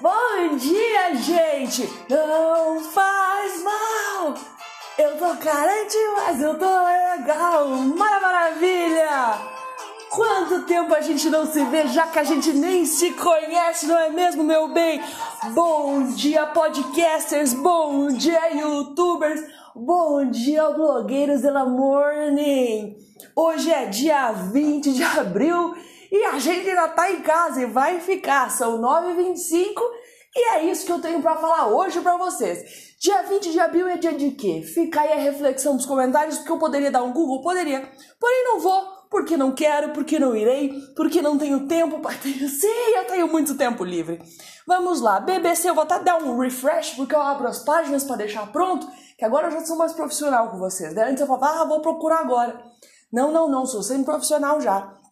Bom dia, gente! Não faz mal! Eu tô carente, mas eu tô legal! Mara maravilha! Quanto tempo a gente não se vê, já que a gente nem se conhece, não é mesmo, meu bem? Bom dia, podcasters! Bom dia, youtubers! Bom dia, blogueiros da morning! Hoje é dia 20 de abril e a gente ainda tá em casa e vai ficar. São 9h25 e é isso que eu tenho para falar hoje para vocês. Dia 20 de abril é dia de quê? Fica aí a reflexão nos comentários, porque eu poderia dar um Google, poderia. Porém não vou, porque não quero, porque não irei, porque não tenho tempo para ter. Sim, eu tenho muito tempo livre. Vamos lá, BBC, eu vou até dar um refresh, porque eu abro as páginas para deixar pronto, que agora eu já sou mais profissional com vocês. Né? Antes eu falava, ah, vou procurar agora. Não, não, não, sou sempre profissional já.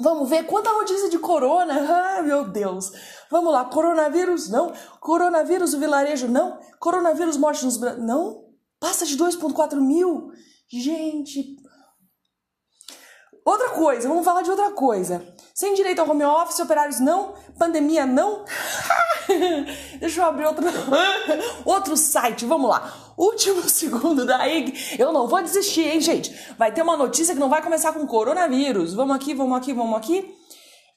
Vamos ver quanta notícia de corona. Ah, meu Deus. Vamos lá, coronavírus não. Coronavírus o vilarejo não. Coronavírus morte nos não. Passa de 2.4 mil. Gente. Outra coisa, vamos falar de outra coisa. Sem direito ao home office, operários não. Pandemia não. Deixa eu abrir outro, outro site. Vamos lá. Último segundo da IG. Eu não vou desistir, hein, gente? Vai ter uma notícia que não vai começar com coronavírus. Vamos aqui, vamos aqui, vamos aqui.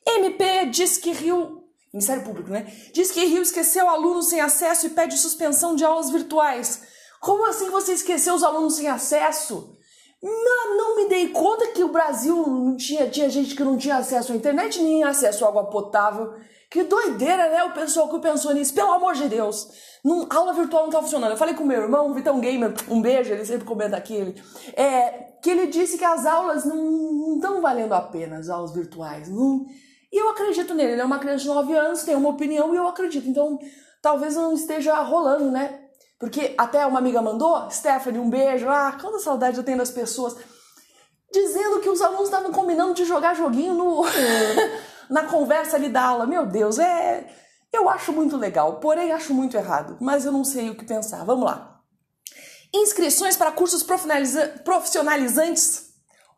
MP diz que Rio. Ministério Público, né? Diz que Rio esqueceu alunos sem acesso e pede suspensão de aulas virtuais. Como assim você esqueceu os alunos sem acesso? Não, não me dei conta Brasil não tinha, tinha gente que não tinha acesso à internet nem acesso à água potável. Que doideira, né? O pessoal que pensou nisso, pelo amor de Deus. Num, aula virtual não tá funcionando. Eu falei com meu irmão, Vitão Gamer, um beijo, ele sempre comenta aqui. É, que ele disse que as aulas não estão valendo a pena, as aulas virtuais. Não, e eu acredito nele, ele é uma criança de 9 anos, tem uma opinião e eu acredito. Então, talvez não esteja rolando, né? Porque até uma amiga mandou, Stephanie, um beijo. Ah, quanta saudade eu tenho das pessoas. Dizendo que os alunos estavam combinando de jogar joguinho no. na conversa ali da aula. Meu Deus, é. Eu acho muito legal, porém acho muito errado, mas eu não sei o que pensar. Vamos lá. Inscrições para cursos profissionalizantes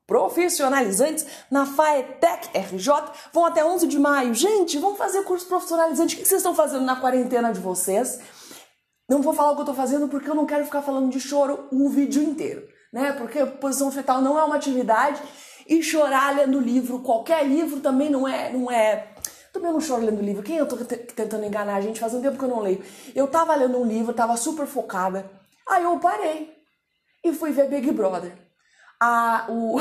profissionalizantes na FAETEC RJ vão até 11 de maio. Gente, vamos fazer curso profissionalizante. O que vocês estão fazendo na quarentena de vocês? Não vou falar o que eu estou fazendo porque eu não quero ficar falando de choro um vídeo inteiro, né? Porque posição fetal não é uma atividade e chorar lendo livro, qualquer livro também não é, não é. Também não choro lendo livro. Quem eu tô tentando enganar a gente? Faz um tempo que eu não leio. Eu tava lendo um livro, tava super focada. Aí eu parei e fui ver Big Brother. Ah, o...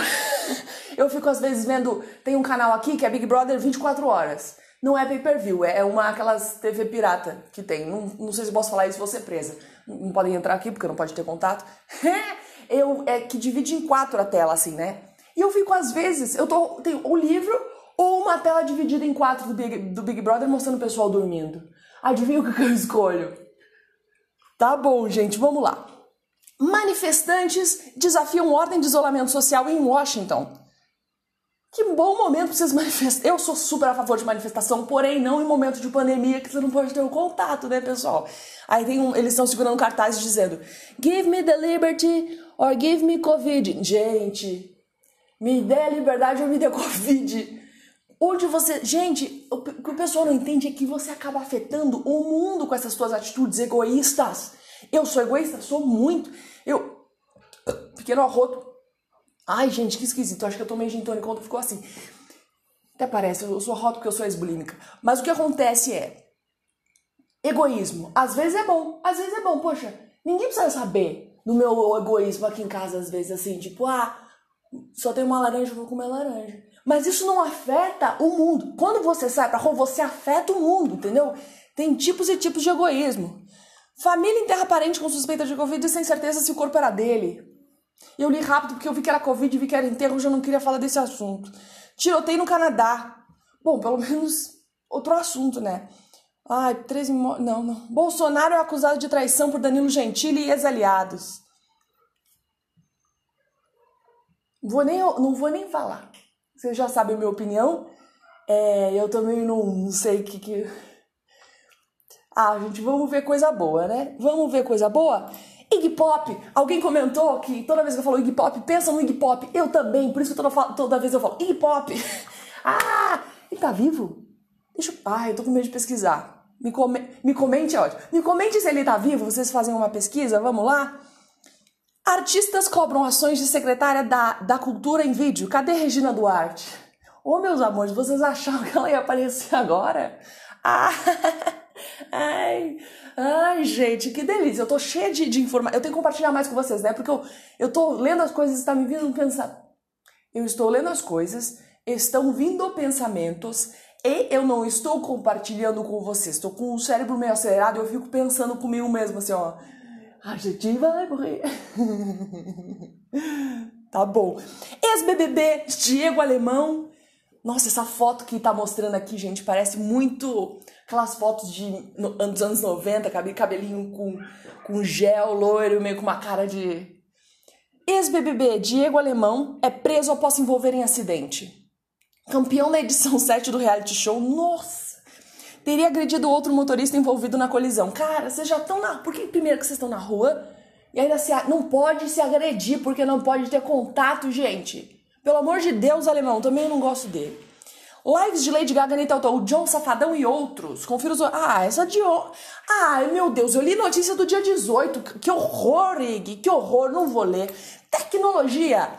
eu fico às vezes vendo. Tem um canal aqui que é Big Brother 24 horas. Não é pay-per-view, é uma aquelas TV pirata que tem. Não, não sei se posso falar isso, vou ser presa. Não podem entrar aqui porque não pode ter contato. eu é que divide em quatro a tela assim, né? E eu fico, às vezes, eu tô, tenho o um livro ou uma tela dividida em quatro do Big, do Big Brother mostrando o pessoal dormindo. Adivinha o que eu escolho? Tá bom, gente, vamos lá. Manifestantes desafiam ordem de isolamento social em Washington. Que bom momento pra vocês manifestarem. Eu sou super a favor de manifestação, porém não em momento de pandemia que você não pode ter o um contato, né, pessoal? Aí tem um, eles estão segurando cartazes dizendo: Give me the liberty or give me Covid. Gente, me dê a liberdade ou me dê Covid. Onde você. Gente, o que o pessoal não entende é que você acaba afetando o mundo com essas suas atitudes egoístas. Eu sou egoísta? Sou muito. Eu. Pequeno arroto. Ai, gente, que esquisito. Acho que eu tomei gin tônica quando ficou assim. Até parece, eu sou arroto porque eu sou ex-bulímica. Mas o que acontece é. Egoísmo. Às vezes é bom, às vezes é bom. Poxa, ninguém precisa saber do meu egoísmo aqui em casa, às vezes, assim, tipo, ah só tem uma laranja, vou comer laranja. Mas isso não afeta o mundo. Quando você sai pra rua, você afeta o mundo, entendeu? Tem tipos e tipos de egoísmo. Família enterra parente com suspeita de Covid e sem certeza se o corpo era dele. Eu li rápido porque eu vi que era Covid vi que era enterro, já não queria falar desse assunto. Tiroteio no Canadá. Bom, pelo menos outro assunto, né? Ai, 13 Não, não. Bolsonaro é acusado de traição por Danilo Gentili e ex-aliados. Vou nem, não vou nem falar. Vocês já sabem a minha opinião. É, eu também não, não sei o que, que. Ah, gente, vamos ver coisa boa, né? Vamos ver coisa boa? Iggy Pop, alguém comentou que toda vez que eu falo Iggy Pop, pensa no Iggy Pop. Eu também, por isso que toda, toda vez eu falo Iggy Pop. ah, ele tá vivo? Deixa eu. Ah, eu tô com medo de pesquisar. Me, come, me comente, é ótimo. Me comente se ele tá vivo, vocês fazem uma pesquisa, vamos lá? Artistas cobram ações de secretária da, da cultura em vídeo. Cadê Regina Duarte? Ô, meus amores, vocês achavam que ela ia aparecer agora? Ah, ai, ai, gente, que delícia. Eu tô cheia de, de informação. Eu tenho que compartilhar mais com vocês, né? Porque eu, eu tô lendo as coisas e tá me vindo pensar. Eu estou lendo as coisas, estão vindo pensamentos e eu não estou compartilhando com vocês. Estou com o cérebro meio acelerado e eu fico pensando comigo mesmo assim, ó. A gente vai morrer. tá bom. Ex-BBB, Diego Alemão. Nossa, essa foto que tá mostrando aqui, gente, parece muito aquelas fotos de no, dos anos 90, cabelinho com, com gel, loiro, meio com uma cara de. Ex-BBB, Diego Alemão, é preso após se envolver em acidente campeão da edição 7 do reality show, nossa, teria agredido outro motorista envolvido na colisão. Cara, vocês já estão na. Por que primeiro que vocês estão na rua e ainda se não pode se agredir porque não pode ter contato, gente? Pelo amor de Deus, alemão, também eu não gosto dele. Lives de Lady Gaga, Anitta o John Safadão e outros. Confira os. Ah, essa de. Ai, meu Deus, eu li notícia do dia 18. Que horror, Ig, que horror, não vou ler. Tecnologia.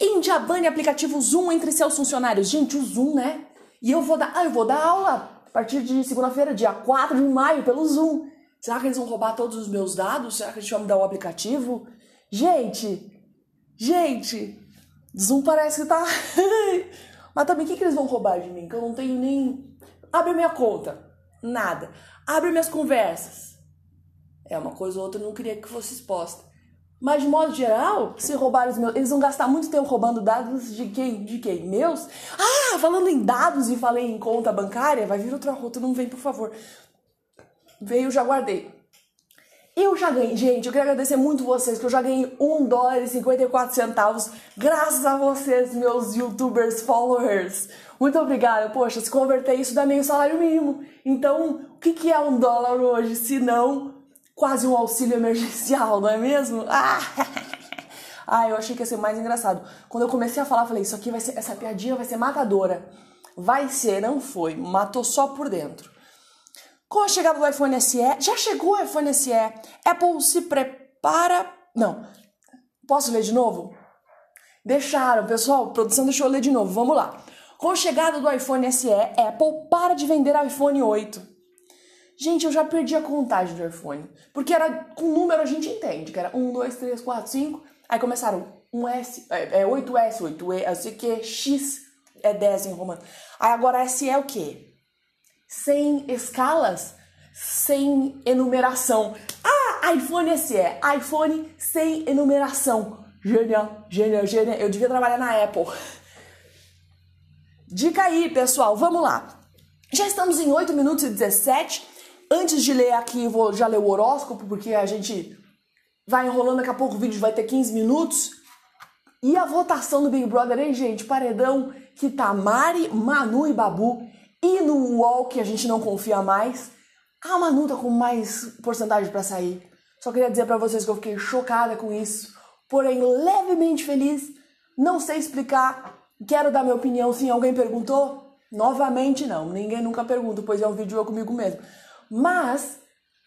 Índia bane aplicativo Zoom entre seus funcionários. Gente, o Zoom, né? E eu vou dar, ah, eu vou dar aula a partir de segunda-feira, dia 4 de maio, pelo Zoom. Será que eles vão roubar todos os meus dados? Será que gente vai me dar o aplicativo? Gente, gente, Zoom parece que tá. Mas também o que, que eles vão roubar de mim? Que eu não tenho nem. Abre minha conta. Nada. Abre minhas conversas. É uma coisa ou outra, eu não queria que fosse exposta. Mas de modo geral, se roubarem os meus, eles vão gastar muito tempo roubando dados de quem? De quem? Meus? Ah, falando em dados e falei em conta bancária, vai vir outra rota, não vem, por favor. Veio, já guardei. Eu já ganhei, gente, eu quero agradecer muito vocês, que eu já ganhei 1 dólar e 54 centavos, graças a vocês, meus youtubers followers. Muito obrigada, poxa, se converter isso dá meio salário mínimo. Então, o que, que é um dólar hoje, se não quase um auxílio emergencial, não é mesmo? Ah! ah, eu achei que ia ser mais engraçado. Quando eu comecei a falar, falei, isso aqui vai ser, essa piadinha vai ser matadora. Vai ser, não foi, matou só por dentro. Com a chegada do iPhone SE, já chegou o iPhone SE, Apple se prepara. Não, posso ler de novo? Deixaram, pessoal, produção deixou eu ler de novo, vamos lá. Com a chegada do iPhone SE, Apple para de vender iPhone 8. Gente, eu já perdi a contagem do iPhone. Porque era com número a gente entende, que era 1, 2, 3, 4, 5. Aí começaram um S, é, é 8S, 8E, eu sei que X é 10 em romano. Aí agora S é o quê? Sem escalas, sem enumeração. Ah, iPhone SE, iPhone sem enumeração. Genial, genial, genial. Eu devia trabalhar na Apple. Dica aí, pessoal, vamos lá. Já estamos em 8 minutos e 17. Antes de ler aqui, vou já ler o horóscopo, porque a gente vai enrolando, daqui a pouco o vídeo vai ter 15 minutos. E a votação do Big Brother, hein, gente? Paredão que tá Mari, Manu e Babu. E no UOL, que a gente não confia mais, a Manu tá com mais porcentagem para sair. Só queria dizer para vocês que eu fiquei chocada com isso, porém levemente feliz. Não sei explicar, quero dar minha opinião. Se alguém perguntou, novamente não. Ninguém nunca pergunta, pois é um vídeo eu comigo mesmo. Mas,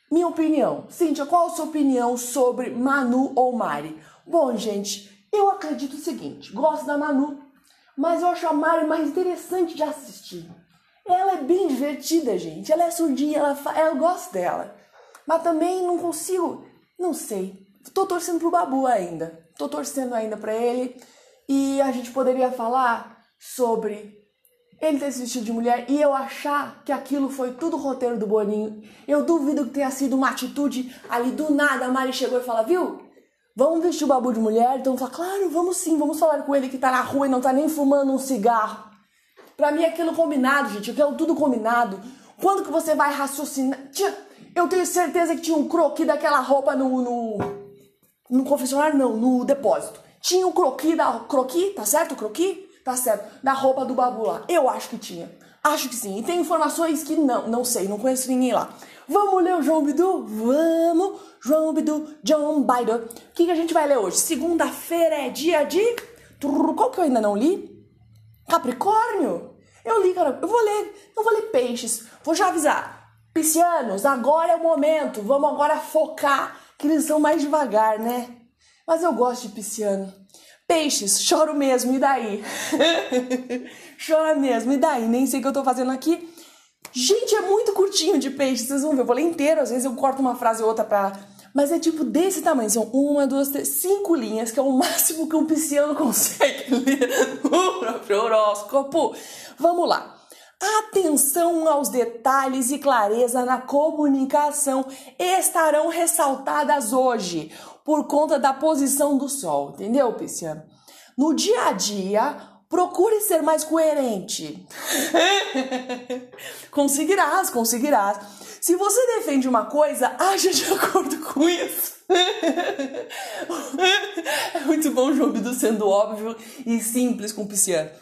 minha opinião. Cíntia, qual a sua opinião sobre Manu ou Mari? Bom, gente, eu acredito o seguinte: gosto da Manu, mas eu acho a Mari mais interessante de assistir. Ela é bem divertida, gente. Ela é surdinha, ela, eu gosto dela. Mas também não consigo, não sei. Tô torcendo pro Babu ainda. Tô torcendo ainda para ele. E a gente poderia falar sobre ele ter se vestido de mulher e eu achar que aquilo foi tudo roteiro do Boninho. Eu duvido que tenha sido uma atitude ali do nada. A Mari chegou e falou: Viu? Vamos vestir o babu de mulher? Então fala: Claro, vamos sim, vamos falar com ele que tá na rua e não tá nem fumando um cigarro. Pra mim, aquilo combinado, gente. Aquilo tudo combinado. Quando que você vai raciocinar? Tinha, eu tenho certeza que tinha um croqui daquela roupa no, no, no confessionário, não, no depósito. Tinha um croqui da. Croqui, tá certo? Croqui? tá certo, da roupa do babu lá. Eu acho que tinha. Acho que sim. E tem informações que não, não sei, não conheço ninguém lá. Vamos ler o João Bidu? Vamos! João Bidu, John Biden. O que, que a gente vai ler hoje? Segunda-feira é dia de. Qual que eu ainda não li? Capricórnio? Eu li, cara. Eu vou ler. Eu vou ler peixes. Vou já avisar. Piscianos, agora é o momento. Vamos agora focar que eles são mais devagar, né? Mas eu gosto de pisciano. Peixes, choro mesmo, e daí? Chora mesmo, e daí? Nem sei o que eu tô fazendo aqui. Gente, é muito curtinho de peixe, vocês vão ver. Eu vou ler inteiro, às vezes eu corto uma frase ou outra pra. Mas é tipo desse tamanho. São uma, duas, três, cinco linhas, que é o máximo que um pisciano consegue ler no próprio horóscopo. Vamos lá. Atenção aos detalhes e clareza na comunicação estarão ressaltadas hoje por conta da posição do Sol, entendeu, Pisciano? No dia a dia, procure ser mais coerente. conseguirás, conseguirás. Se você defende uma coisa, haja de acordo com isso. é muito bom João sendo óbvio e simples com o Pisciano.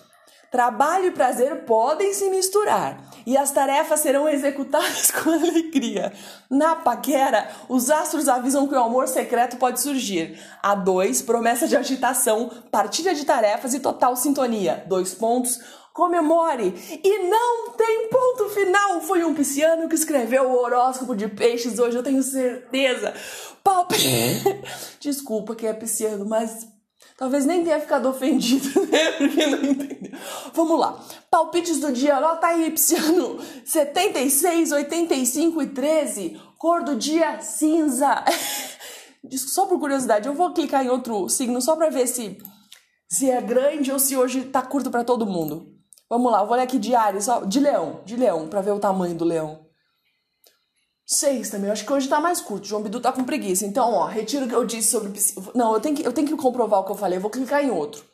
Trabalho e prazer podem se misturar e as tarefas serão executadas com alegria. Na paquera, os astros avisam que o amor secreto pode surgir. A dois, promessa de agitação, partilha de tarefas e total sintonia. Dois pontos. Comemore! E não tem ponto final! Foi um pisciano que escreveu o horóscopo de peixes hoje, eu tenho certeza. Palpite! Desculpa que é pisciano, mas Talvez nem tenha ficado ofendido, né? Porque não entendeu. Vamos lá. Palpites do dia, anota aí, Psiano. 76, 85 e 13. Cor do dia, cinza. Só por curiosidade, eu vou clicar em outro signo só pra ver se, se é grande ou se hoje tá curto para todo mundo. Vamos lá, eu vou olhar aqui de Ares, ó, de leão, de leão, pra ver o tamanho do leão. Seis também. Eu acho que hoje tá mais curto. João Bidu tá com preguiça. Então, ó, retiro o que eu disse sobre. Não, eu tenho que, eu tenho que comprovar o que eu falei. Eu vou clicar em outro.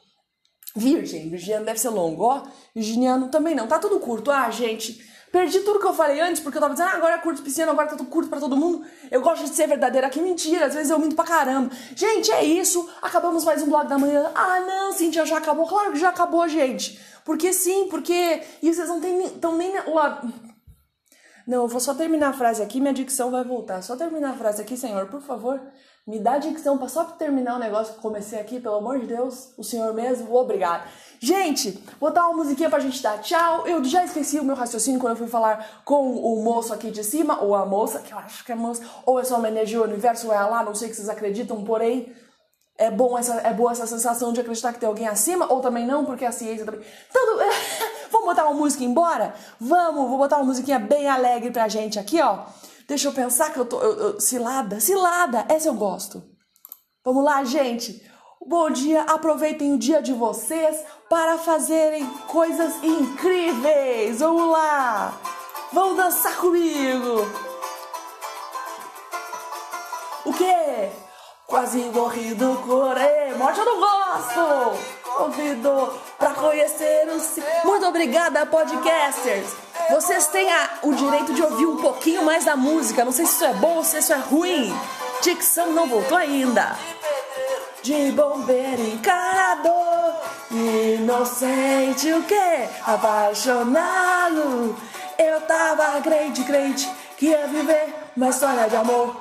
Virgem. Virginiano deve ser longo. Ó, Virginiano também não. Tá tudo curto. Ah, gente. Perdi tudo que eu falei antes, porque eu tava dizendo, ah, agora é curto pisciano, agora tá tudo curto pra todo mundo. Eu gosto de ser verdadeira. Que mentira, às vezes eu minto pra caramba. Gente, é isso. Acabamos mais um blog da manhã. Ah, não, Cintia, já acabou. Claro que já acabou, gente. Porque sim, porque. E vocês não estão nem lá. Não, eu vou só terminar a frase aqui, minha dicção vai voltar. Só terminar a frase aqui, Senhor, por favor. Me dá dicção para só terminar o negócio que comecei aqui, pelo amor de Deus. O Senhor mesmo, obrigado. Gente, vou dar uma musiquinha pra gente dar tchau. Eu já esqueci o meu raciocínio quando eu fui falar com o moço aqui de cima, ou a moça, que eu acho que é moça, ou é só uma energia, o universo é lá, não sei o que vocês acreditam, porém, é, bom essa, é boa essa sensação de acreditar que tem alguém acima, ou também não, porque a ciência também. Tudo. Vamos botar uma música embora? Vamos, vou botar uma musiquinha bem alegre pra gente aqui, ó. Deixa eu pensar que eu tô. Eu, eu, cilada, cilada, essa eu gosto. Vamos lá, gente. Bom dia, aproveitem o dia de vocês para fazerem coisas incríveis. Vamos lá! Vão dançar comigo! O quê? Quase morri do coré. Morte eu não gosto. Convido pra conhecer o. Muito obrigada, podcasters. Vocês têm a, o direito de ouvir um pouquinho mais da música. Não sei se isso é bom ou se isso é ruim. Dicção não voltou ainda. De bombeiro encarador, inocente o que? Apaixonado. Eu tava crente, crente, que ia viver uma história de amor.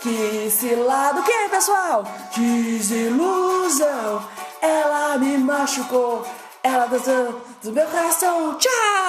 Que cilado, que pessoal? Desilusão, ela me machucou, ela dançou do meu coração. Tchau!